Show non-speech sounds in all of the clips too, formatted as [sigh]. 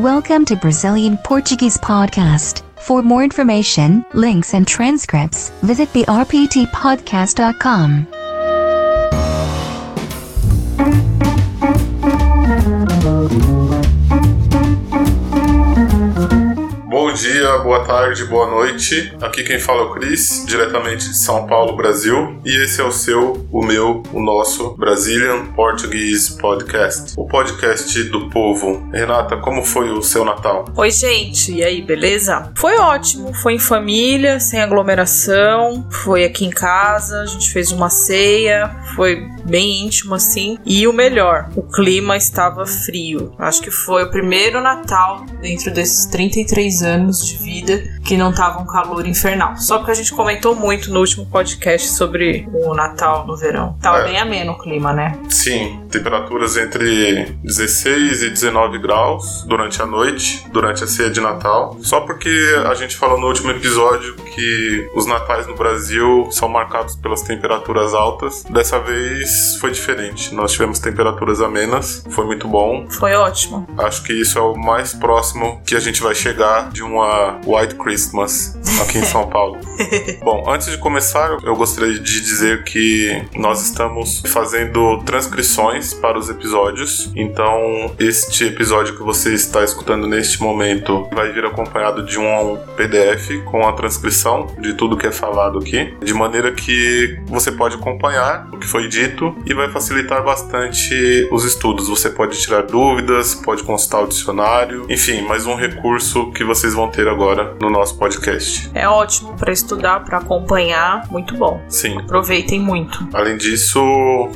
Welcome to Brazilian Portuguese Podcast. For more information, links, and transcripts, visit brptpodcast.com. dia, boa tarde, boa noite. Aqui quem fala é o Cris, diretamente de São Paulo, Brasil. E esse é o seu, o meu, o nosso Brazilian Portuguese Podcast, o podcast do povo. Renata, como foi o seu Natal? Oi, gente, e aí, beleza? Foi ótimo, foi em família, sem aglomeração, foi aqui em casa, a gente fez uma ceia, foi bem íntimo assim. E o melhor, o clima estava frio. Acho que foi o primeiro Natal dentro desses 33 anos de vida que não tava um calor infernal. Só que a gente comentou muito no último podcast sobre o Natal no verão. Tava É. bem ameno o clima, né? Sim, temperaturas entre 16 e 19 graus durante a noite, durante a ceia de Natal. Só porque a gente falou no último episódio que os natais no Brasil são marcados pelas temperaturas altas. Dessa vez foi diferente. Nós tivemos temperaturas amenas, foi muito bom. Foi ótimo. Acho que isso é o mais próximo que a gente vai chegar de uma White Christmas aqui em São Paulo. [laughs] Bom, antes de começar, eu gostaria de dizer que nós estamos fazendo transcrições para os episódios. Então, este episódio que você está escutando neste momento vai vir acompanhado de um PDF com a transcrição de tudo que é falado aqui, de maneira que você pode acompanhar o que foi dito e vai facilitar bastante os estudos. Você pode tirar dúvidas, pode consultar o dicionário, enfim, mais um recurso que vocês vão ter agora no nosso podcast. É ótimo para estudar, para acompanhar, muito bom. Sim. Aproveitem muito. Além disso,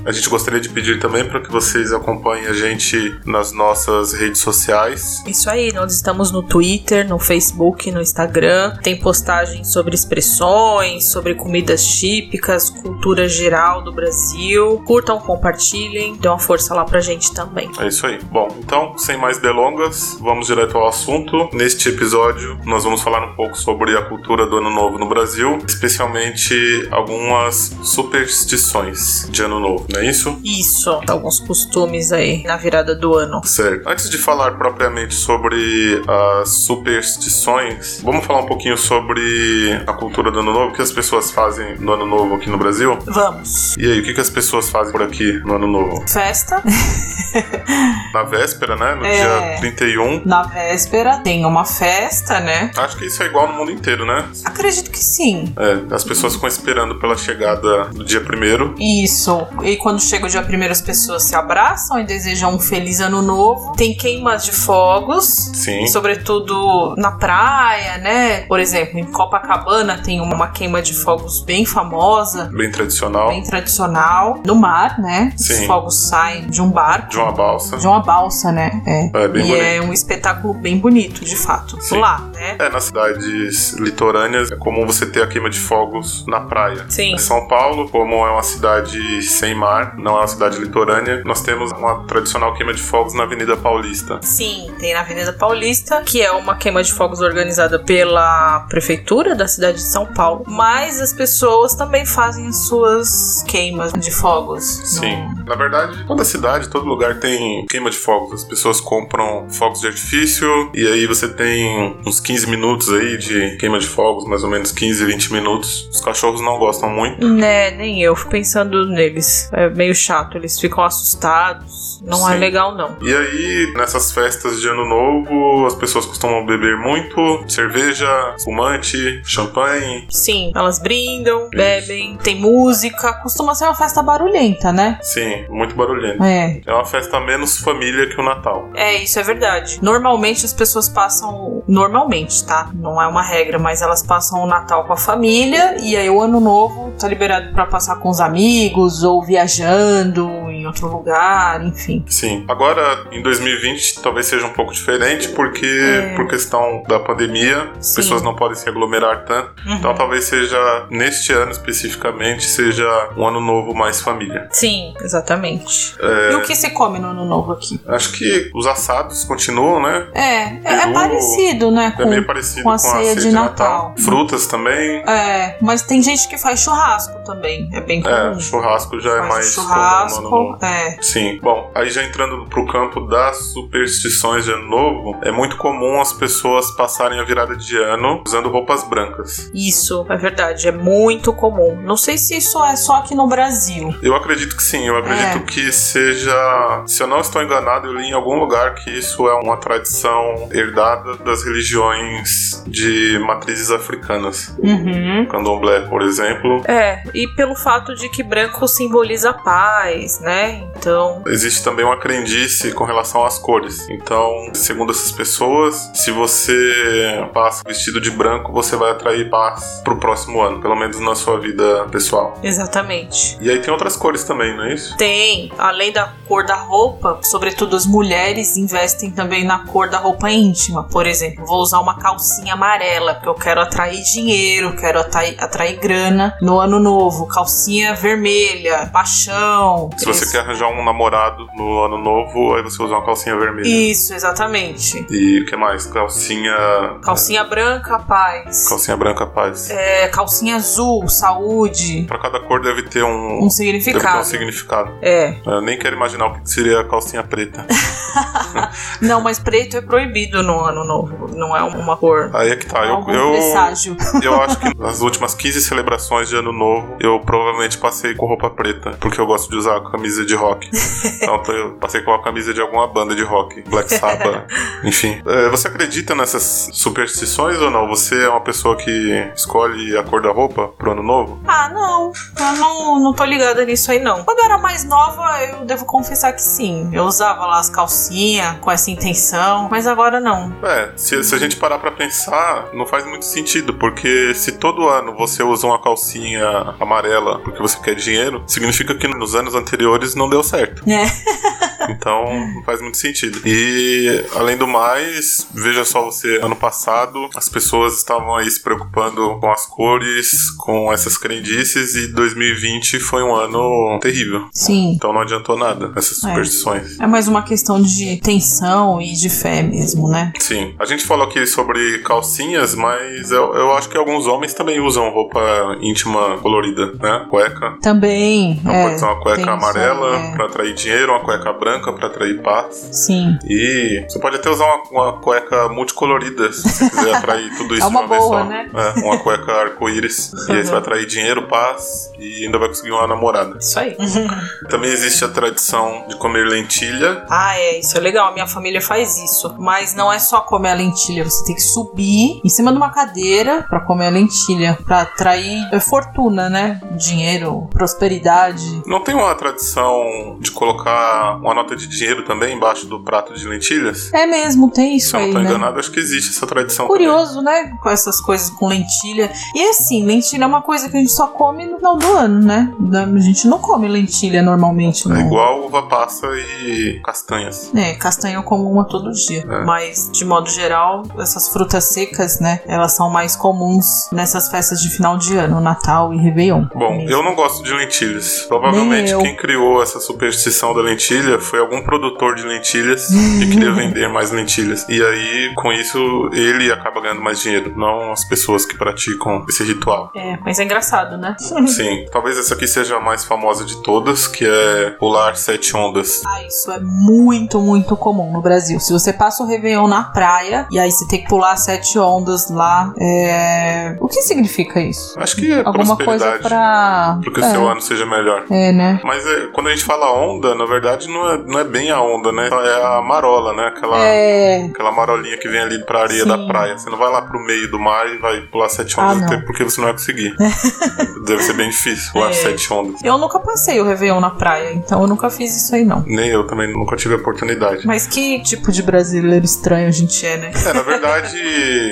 a gente gostaria de pedir também para que vocês acompanhem a gente nas nossas redes sociais. Isso aí, nós estamos no Twitter, no Facebook, no Instagram. Tem postagens sobre expressões, sobre comidas típicas, cultura geral do Brasil. Curtam, compartilhem, dê uma força lá pra gente também. É isso aí. Bom, então, sem mais delongas, vamos direto ao assunto. Neste episódio, nós vamos falar um pouco sobre a cultura do Ano Novo no Brasil, especialmente algumas superstições de Ano Novo, não é isso? Isso, alguns costumes aí na virada do ano. Certo. Antes de falar propriamente sobre as superstições, vamos falar um pouquinho sobre a cultura do Ano Novo, o que as pessoas fazem no Ano Novo aqui no Brasil. Vamos. E aí, o que, que as pessoas fazem por aqui no Ano Novo? Festa. [laughs] Na véspera, né? No É. dia 31. Na véspera tem uma festa, né? Acho que isso é igual no mundo inteiro, né? Acredito que sim. É, as pessoas ficam esperando pela chegada do dia primeiro. Isso. E quando chega o dia primeiro, as pessoas se abraçam e desejam um feliz ano novo. Tem queimas de fogos. Sim. Sobretudo na praia, né? Por exemplo, em Copacabana tem uma queima de fogos bem famosa, Bem tradicional. bem tradicional. No mar, né? Sim. Os fogos saem de um barco. De uma balsa. De uma balsa, né? É. É, bem e bonito. é um espetáculo bem bonito, de fato. Sim. Lá, né? É, nas cidades litorâneas é comum você ter a queima de fogos na praia. Sim. Em São Paulo, como é uma cidade sem mar, não é uma cidade litorânea, nós temos uma tradicional queima de fogos na Avenida Paulista. Sim, tem na Avenida Paulista, que é uma queima de fogos organizada pela prefeitura da cidade de São Paulo. Mas as pessoas também fazem as suas queimas de fogos. Sim. No- Na verdade, toda cidade, todo lugar tem queima de fogos. As pessoas compram fogos de artifício e aí você tem uns 15 minutos aí de queima de fogos, mais ou menos 15, 20 minutos. Os cachorros não gostam muito. Né, nem eu. Fico pensando neles. É meio chato. Eles ficam assustados. Não é Sim. legal, não. E aí, nessas festas de ano novo, as pessoas costumam beber muito cerveja, fumante, champanhe. Sim, elas brindam, bebem, tem música. Costuma ser uma festa barulhenta, né? Sim, muito barulhento. É. É uma festa menos família que o Natal. É, isso é verdade. Normalmente as pessoas passam. Normalmente, tá? Não é uma regra, mas elas passam o Natal com a família e aí o ano novo tá liberado pra passar com os amigos ou viajando em outro lugar, enfim. Sim. Agora, em 2020, talvez seja um pouco diferente, porque É. por questão da pandemia, as pessoas não podem se aglomerar tanto. Uhum. Então, talvez seja, neste ano especificamente, seja um ano novo mais família. Sim, exatamente. É, E o que se come no ano novo aqui? Acho que os assados continuam, né? É, é, é parecido, né? É Com, meio parecido com a ceia de Natal. Frutas também. É, mas tem gente que faz churrasco também. É bem comum. É, churrasco já é Faz mais churrasco, comum. no- é. Sim. Bom, aí já entrando pro campo das superstições de ano novo, é muito comum as pessoas passarem a virada de ano usando roupas brancas. Isso, é verdade, é muito comum. Não sei se isso é só aqui no Brasil. Eu acredito que sim, eu acredito É. que seja. Se eu não estou enganado, eu li em algum lugar que isso é uma tradição herdada das religiões de matrizes africanas. Uhum. Candomblé, por exemplo. É, e pelo fato de que branco simboliza paz, né? Então, Existe também uma crendice com relação às cores. Então, segundo essas pessoas, se você passa vestido de branco, você vai atrair paz pro próximo ano, pelo menos na sua vida pessoal. exatamente. E aí tem outras cores também, não é isso? Tem, além da cor da roupa, sobretudo as mulheres investem também na cor da roupa íntima. Por exemplo, vou usar uma calcinha amarela, porque eu quero atrair dinheiro, quero atrair, atrair grana no ano novo. Calcinha vermelha, paixão. Se você quer arranjar um namorado no ano novo, aí você usa uma calcinha vermelha. Isso, exatamente. E o que mais? Calcinha. Calcinha branca, paz. Calcinha branca, paz. É, calcinha azul, saúde. Pra cada cor deve ter um. Um Deve ter um significado. significado. É. Eu nem quero imaginar o que seria a calcinha preta. [laughs] [laughs] Não, mas preto é proibido no ano novo. Não é uma cor. Aí é que tá. Eu, eu, presságio. [laughs] eu acho que nas últimas 15 celebrações de ano novo, eu provavelmente passei com roupa preta. Porque eu gosto de usar camisa de rock. [laughs] Então eu passei com a camisa de alguma banda de rock. Black Sabbath. Enfim. É, Você acredita nessas superstições ou não? Você é uma pessoa que escolhe a cor da roupa pro ano novo? Ah, não. Eu não, não tô ligada nisso aí, não. Quando eu era mais nova, eu devo confessar que sim. Eu usava lá as com essa intenção, mas agora não. É, se, se a gente parar pra pensar, não faz muito sentido, porque se todo ano você usa uma calcinha amarela porque você quer dinheiro, significa que nos anos anteriores não deu certo. É. [laughs] Então não faz muito sentido. E além do mais, veja só você, ano passado as pessoas estavam aí se preocupando com as cores, com essas crendices, e 2020 foi um ano terrível. Sim. Então não adiantou nada essas superstições. É mais uma questão de tensão e de fé mesmo, né? Sim. A gente falou aqui sobre calcinhas, mas eu, eu acho que alguns homens também usam roupa íntima colorida, né? Cueca. Também. Então é, pode ser uma cueca amarela é. pra atrair dinheiro, uma cueca branca pra atrair paz. Sim. E você pode até usar uma, uma cueca multicolorida se quiser [laughs] atrair tudo isso É uma uma boa, só. né? É, uma cueca arco-íris. E aí você vai atrair dinheiro, paz e ainda vai conseguir uma namorada. Isso aí. [laughs] Também existe a tradição de comer lentilha. Ah, é, isso é legal. A minha família faz isso. Mas não é só comer a lentilha, você tem que subir em cima de uma cadeira pra comer a lentilha, Pra atrair é, fortuna, né? Dinheiro, prosperidade. Não tem uma tradição de colocar uma nota de dinheiro também embaixo do prato de lentilhas? É mesmo, tem isso Se eu não tô né? enganado, acho que existe essa tradição Curioso, né? Com essas coisas com lentilha. E assim, lentilha é uma coisa que a gente só come no final do ano, né? A gente não come lentilha normalmente, também. não. É igual uva passa e castanhas. É, castanha eu como uma todo dia. É. Mas, de modo geral, essas frutas secas, né? Elas são mais comuns nessas festas de final de ano, Natal e Réveillon. Bom, Mesmo. eu não gosto de lentilhas. Provavelmente quem criou essa superstição da lentilha foi algum produtor de lentilhas que [laughs] queria vender mais lentilhas. E aí, com isso, ele acaba ganhando mais dinheiro, não as pessoas que praticam esse ritual. É, mas é engraçado, né? [laughs] Sim, talvez essa aqui seja a mais famosa de todas, que é pular sete ondas. Ah, isso é muito, muito comum no Brasil. Se você passa o Réveillon na praia e aí você tem que pular sete ondas lá, é... o que significa isso? Acho que é Alguma coisa prosperidade. pra. Para que o é. seu ano seja melhor. É, né? Mas é, quando a gente fala onda, na verdade não é, não é bem a onda, né? É a marola, né? Aquela, É. aquela marolinha que vem ali pra areia Sim. da praia. Você não vai lá pro meio do mar e vai pular sete Ah, ondas, não. até porque você não vai conseguir. [laughs] Deve ser bem difícil pular É. sete ondas. Eu nunca passei o Réveillon na praia, então eu nunca fiz isso aí, não. Nem eu também nunca tive a oportunidade. Mas que tipo de brasileiro estranho a gente é, né? É, na verdade,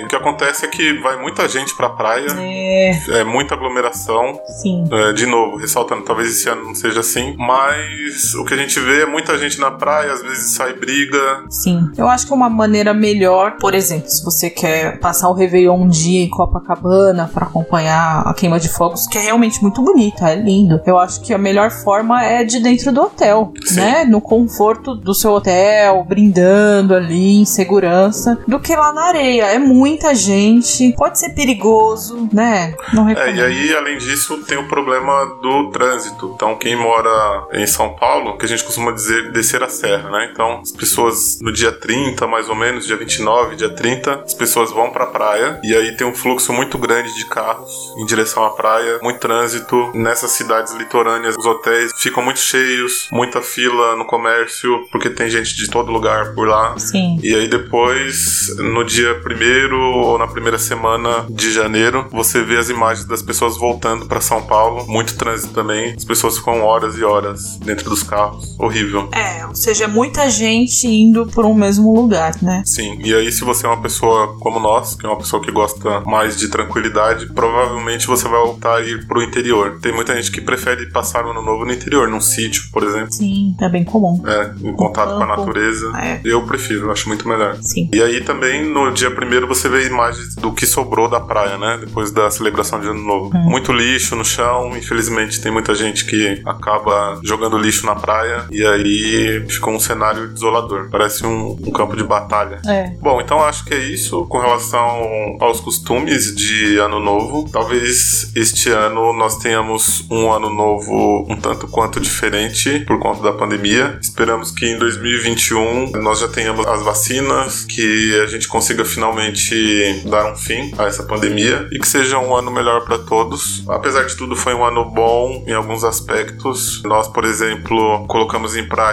o que acontece é que vai muita gente pra praia, É, é muita aglomeração. sim. É, de novo, ressaltando, talvez esse ano não seja assim, mas o que a gente vê é muita gente na praia, às vezes sai briga. Sim. Eu acho que uma maneira melhor, por exemplo, se você quer passar o Réveillon um dia em Copacabana para acompanhar a queima de fogos, que é realmente muito bonita, é lindo. Eu acho que a melhor forma é de dentro do hotel, Sim. né? No conforto do seu hotel, brindando ali, em segurança, do que lá na areia. É muita gente, pode ser perigoso, né? Não É, e aí, além disso, tem o problema do trânsito. Então, quem mora em São Paulo, que a gente costuma dizer descer a serra, né? Então, as pessoas no dia 30, mais ou menos, dia 29, dia 30, as pessoas vão pra praia e aí tem um fluxo muito grande de carros em direção à praia, muito trânsito. Nessas cidades litorâneas, os hotéis ficam muito cheios, muita fila no comércio, porque tem gente de todo lugar por lá. Sim. E aí depois, no dia primeiro ou na primeira semana de janeiro, você vê as imagens das pessoas voltando para São Paulo. Muito trânsito também. As pessoas ficam horas e horas dentro dos carros. Horrível. É, ou seja, é muita gente indo por um mesmo lugar, né? Sim, e aí se você é uma pessoa como nós, que é uma pessoa que gosta mais de tranquilidade, provavelmente você vai voltar a ir pro interior. Tem muita gente que prefere passar o ano novo no interior, num sítio, por exemplo. Sim, é bem comum. É, em contato com a natureza. É. Eu prefiro, acho muito melhor. Sim. E aí também no dia primeiro você vê imagens do que sobrou da praia, né? Depois da celebração de ano novo. Hum. Muito lixo no chão, infelizmente tem muita gente que acaba jogando lixo na praia e aí ficou um cenário desolador. Parece um, um campo de batalha. É. Bom, então acho que é isso com relação aos costumes de ano novo. Talvez este ano nós tenhamos um ano novo um tanto quanto diferente por conta da pandemia. Esperamos que em 2021 nós já tenhamos as vacinas, que a gente consiga finalmente dar um fim a essa pandemia e que seja um ano melhor para todos. Apesar de tudo, foi um ano bom em alguns aspectos. Nós, por exemplo, colocamos em prática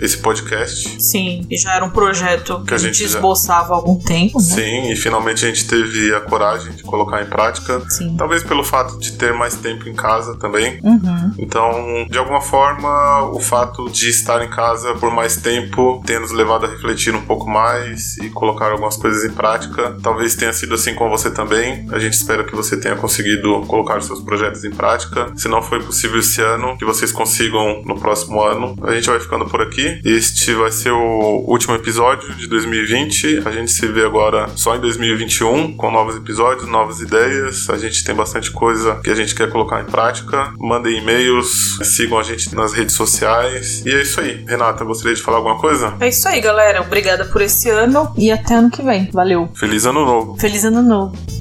esse podcast. Sim, e já era um projeto que, Que a gente, já- esboçava há algum tempo, né? Sim, e finalmente a gente teve a coragem de colocar em prática. Sim. Talvez pelo fato de ter mais tempo em casa também. Uhum. Então, de alguma forma, o fato de estar em casa por mais tempo tem nos levado a refletir um pouco mais e colocar algumas coisas em prática. Talvez tenha sido assim com você também. A gente espera que você tenha conseguido colocar seus projetos em prática. Se não foi possível esse ano, que vocês consigam no próximo ano. A gente vai ficando por aqui. Este vai ser o último episódio de 2020. A gente se vê agora só em 2021 com novos episódios, novas ideias. A gente tem bastante coisa que a gente quer colocar em prática. Mandem e-mails, sigam a gente nas redes sociais. E é isso aí. Renata, gostaria de falar alguma coisa? É isso aí, galera. Obrigada por esse ano e até ano que vem. Valeu. Feliz ano novo! Feliz ano novo.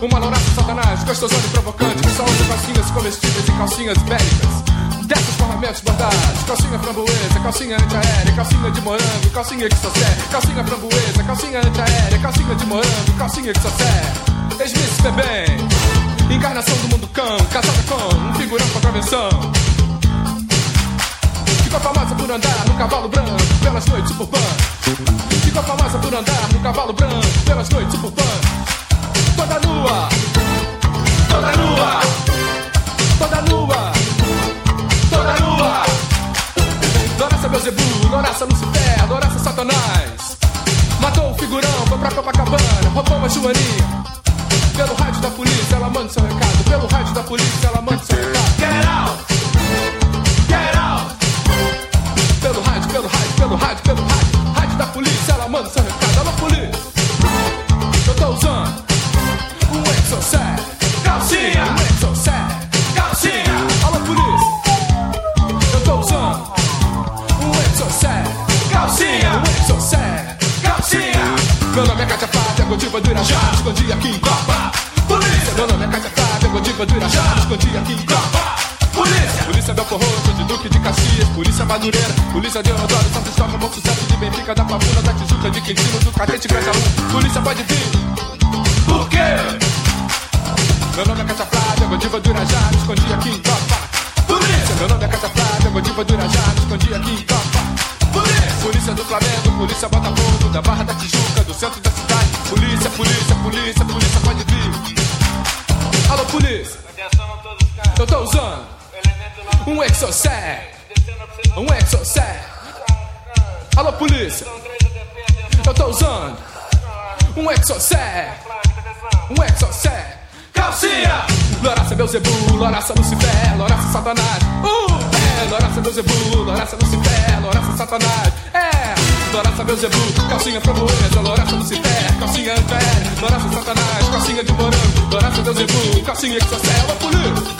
Uma lorata Satanás, gostosona e provocante Que só usa calcinhas comestíveis e calcinhas bélicas Dessas formamentos bordados Calcinha framboesa, calcinha antiaérea Calcinha de morango, calcinha que só serve Calcinha framboesa, calcinha antiaérea Calcinha de morango, calcinha que só serve Ex-Miss Bebem Encarnação do mundo cão Casada com um figurão com convenção Ficou famosa por andar no cavalo branco pelas noites suburbanas. Ficou famosa por andar no cavalo branco pelas noites suburbanas. Toda nua, toda nua, toda nua, toda nua. Doraça Beuzebu, Doraça Lucifer, Doraça Satanás. Matou o figurão, foi pra Copacabana, roubou uma joaninha. Pelo rádio da polícia, ela manda seu recado. Pelo rádio da polícia, ela Polícia Madureira, Polícia de Deodoro, São Cristóvão, Bom Sucesso de Benfica, da Pavuna, da Tijuca, de Quintino, do Catete, Grajaú. Polícia pode vir. Por quê? Meu nome é Cátia Flávia, Godiva do Irajá, me escondi aqui em Copa. Polícia! Meu nome é Cátia Flávia, Godiva do Irajá, me escondi aqui em Copa. Polícia! Polícia do Flamengo, Polícia Botafogo, da Barra da Tijuca, do centro da cidade. Polícia, polícia, polícia, polícia pode vir. Alô, polícia! Eu tô usando um Exocet, um Exocet. Alô, polícia! Eu tô usando um Exocet, um Exocet. Calcinha! Loraça Beuzebu, Loraça Lucifer, Loraça Satanás. Uh, é, Loraça Beuzebu, Loraça Lucifer, Loraça Satanás. É, Loraça Beuzebu, calcinha framboesa, Loraça Lucifer, calcinha velha, Loraça Satanás, calcinha de morango, Loraça Beuzebu, calcinha Exocet. Alô, polícia!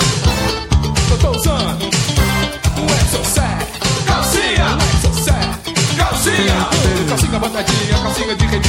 Eu tô usando um Exocet. Calcinha! Um